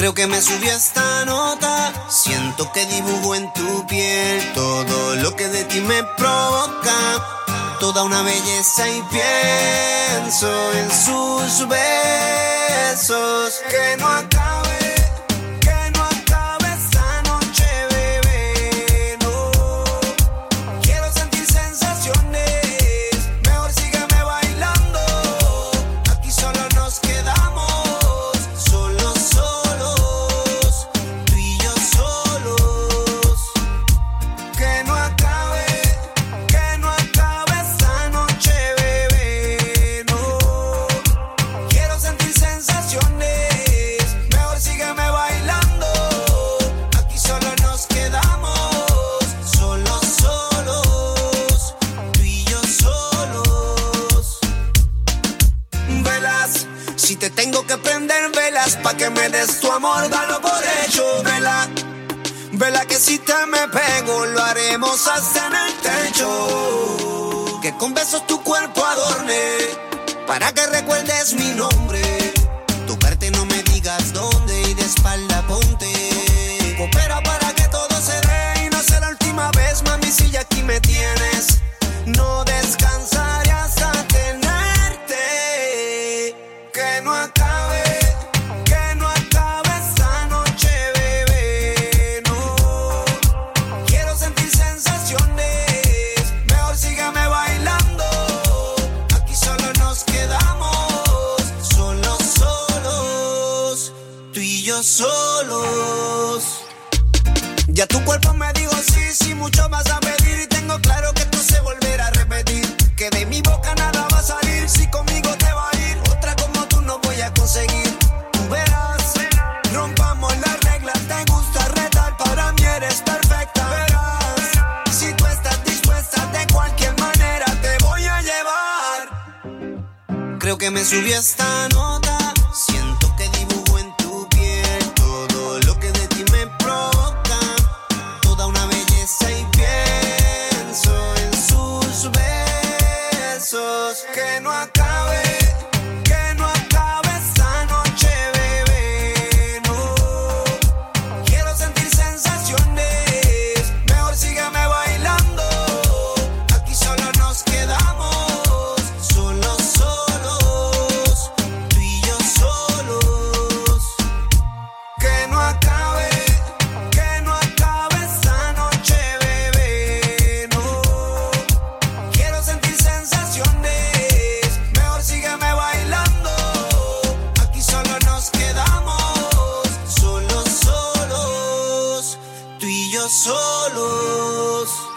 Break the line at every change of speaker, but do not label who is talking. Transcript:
Creo que me subió esta nota. Siento que dibujo en tu piel todo lo que de ti me provoca. Toda una belleza y pienso en sus besos que no acaben. Que me des tu amor, dalo por hecho, vela. Vela que si te me pego, lo haremos hasta en el techo. Que con besos tu cuerpo adorne, para que recuerdes mi nombre. Tú y yo solos. Ya tu cuerpo me dijo sí, sí, mucho más a pedir. Y tengo claro que esto se volverá a repetir. Que de mi boca nada va a salir. Si conmigo te va a ir, otra como tú no voy a conseguir. Tú verás, rompamos las reglas. Te gusta retar, para mí eres perfecta. Verás, si tú estás dispuesta, de cualquier manera te voy a llevar. Creo que me subí esta noche Que no acaba. solos.